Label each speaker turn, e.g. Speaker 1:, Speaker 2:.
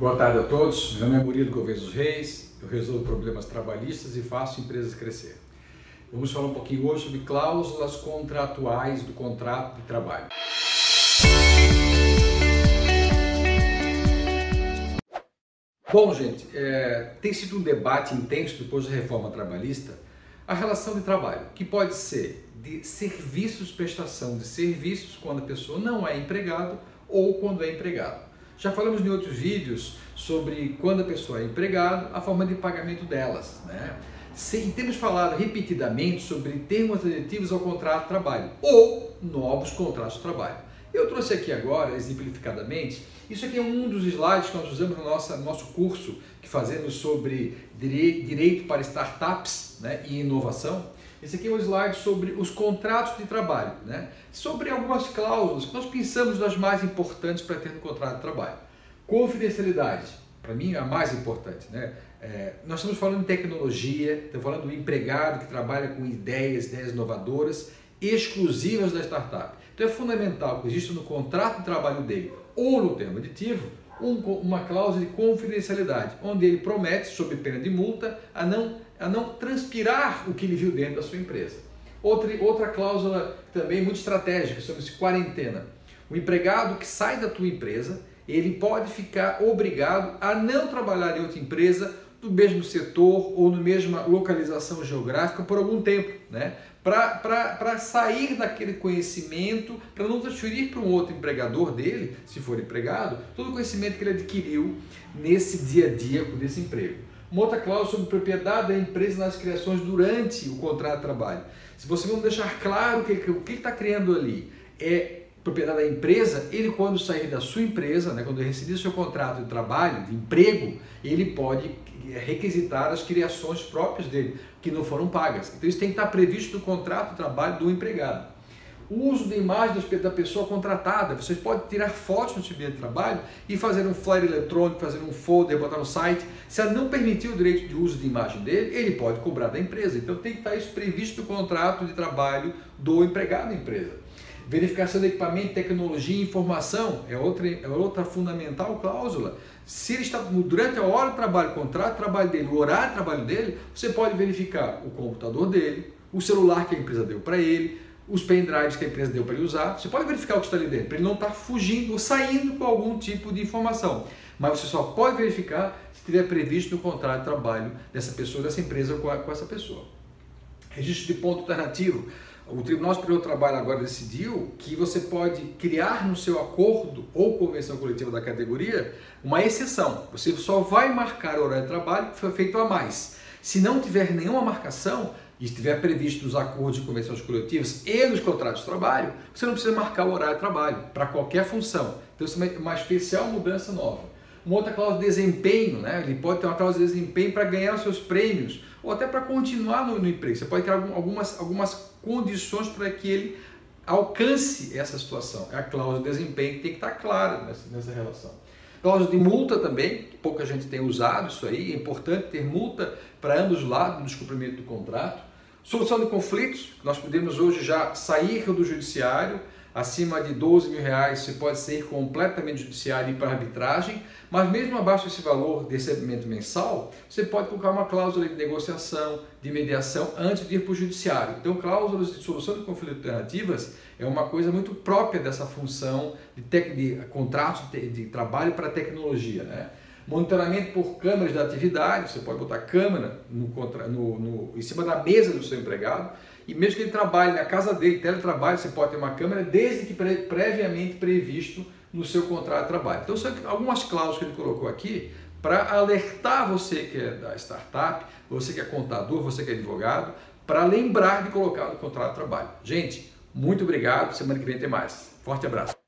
Speaker 1: Boa tarde a todos. Meu nome é Murilo Gouveia dos Reis. Eu resolvo problemas trabalhistas e faço empresas crescer. Vamos falar um pouquinho hoje sobre cláusulas contratuais do contrato de trabalho. Bom, gente, é, tem sido um debate intenso depois da reforma trabalhista a relação de trabalho, que pode ser de serviços, prestação de serviços, quando a pessoa não é empregado ou quando é empregado. Já falamos em outros vídeos sobre quando a pessoa é empregado, a forma de pagamento delas. Né? Temos falado repetidamente sobre termos aditivos ao contrato de trabalho ou novos contratos de trabalho. Eu trouxe aqui agora, exemplificadamente, isso aqui é um dos slides que nós usamos no nosso, nosso curso que fazemos sobre direito para startups né, e inovação. Esse aqui é um slide sobre os contratos de trabalho, né? sobre algumas cláusulas que nós pensamos das mais importantes para ter no contrato de trabalho. Confidencialidade, para mim é a mais importante. Né? É, nós estamos falando de tecnologia, estamos falando do empregado que trabalha com ideias, ideias inovadoras, exclusivas da startup. Então é fundamental que exista no contrato de trabalho dele ou no termo aditivo um, uma cláusula de confidencialidade, onde ele promete, sob pena de multa, a não, a não transpirar o que ele viu dentro da sua empresa. Outra, outra cláusula também muito estratégica, chama-se quarentena. O empregado que sai da tua empresa, ele pode ficar obrigado a não trabalhar em outra empresa do mesmo setor ou na mesma localização geográfica por algum tempo, né? para sair daquele conhecimento, para não transferir para um outro empregador dele, se for empregado, todo o conhecimento que ele adquiriu nesse dia a dia desse emprego. Uma outra cláusula sobre propriedade da empresa nas criações durante o contrato de trabalho. Se você não deixar claro que, que o que ele está criando ali é propriedade da empresa, ele quando sair da sua empresa, né, quando receber seu contrato de trabalho, de emprego, ele pode requisitar as criações próprias dele, que não foram pagas. Então isso tem que estar previsto no contrato de trabalho do empregado. O uso de imagens da pessoa contratada. Vocês podem tirar fotos no seu ambiente de trabalho e fazer um flyer eletrônico, fazer um folder, botar no site. Se ela não permitir o direito de uso de imagem dele, ele pode cobrar da empresa. Então tem que estar isso previsto no contrato de trabalho do empregado da empresa. Verificação de equipamento, tecnologia e informação é outra, é outra fundamental cláusula. Se ele está durante a hora do trabalho, contrato de trabalho dele, o horário de trabalho dele, você pode verificar o computador dele, o celular que a empresa deu para ele, os pendrives que a empresa deu para ele usar. Você pode verificar o que está ali dentro, para ele não estar fugindo ou saindo com algum tipo de informação. Mas você só pode verificar se estiver previsto no contrato de trabalho dessa pessoa, dessa empresa com, a, com essa pessoa. Registro de ponto alternativo. O Tribunal Superior do Trabalho agora decidiu que você pode criar no seu acordo ou convenção coletiva da categoria uma exceção. Você só vai marcar o horário de trabalho que foi feito a mais. Se não tiver nenhuma marcação e estiver previsto nos acordos de convenções coletivas e nos contratos de trabalho, você não precisa marcar o horário de trabalho para qualquer função. Então, isso é uma especial mudança nova. Uma outra cláusula de desempenho, né? ele pode ter uma cláusula de desempenho para ganhar os seus prêmios ou até para continuar no, no, emprego. Você pode ter algumas, algumas condições para que ele alcance essa situação. É a cláusula de desempenho que tem que estar clara nessa, nessa relação. Cláusula de multa também, pouca gente tem usado isso aí, é importante ter multa para ambos os lados no descumprimento do contrato. Solução de conflitos, nós podemos hoje já sair do judiciário, acima de 12 mil reais você pode sair completamente judiciário e ir para arbitragem, mas mesmo abaixo desse valor de recebimento mensal, você pode colocar uma cláusula de negociação, de mediação antes de ir para o judiciário. Então, cláusulas de solução de conflitos alternativas é uma coisa muito própria dessa função de, de contratos de, de trabalho para tecnologia. Né? Monitoramento por câmeras de atividade, você pode botar câmera no, no, no, em cima da mesa do seu empregado e mesmo que ele trabalhe na casa dele, teletrabalho, você pode ter uma câmera desde que pre previamente previsto no seu contrato de trabalho. Então são algumas cláusulas que ele colocou aqui para alertar você que é da startup, você que é contador, você que é advogado, para lembrar de colocar no contrato de trabalho. Gente, muito obrigado, semana que vem tem mais. Forte abraço.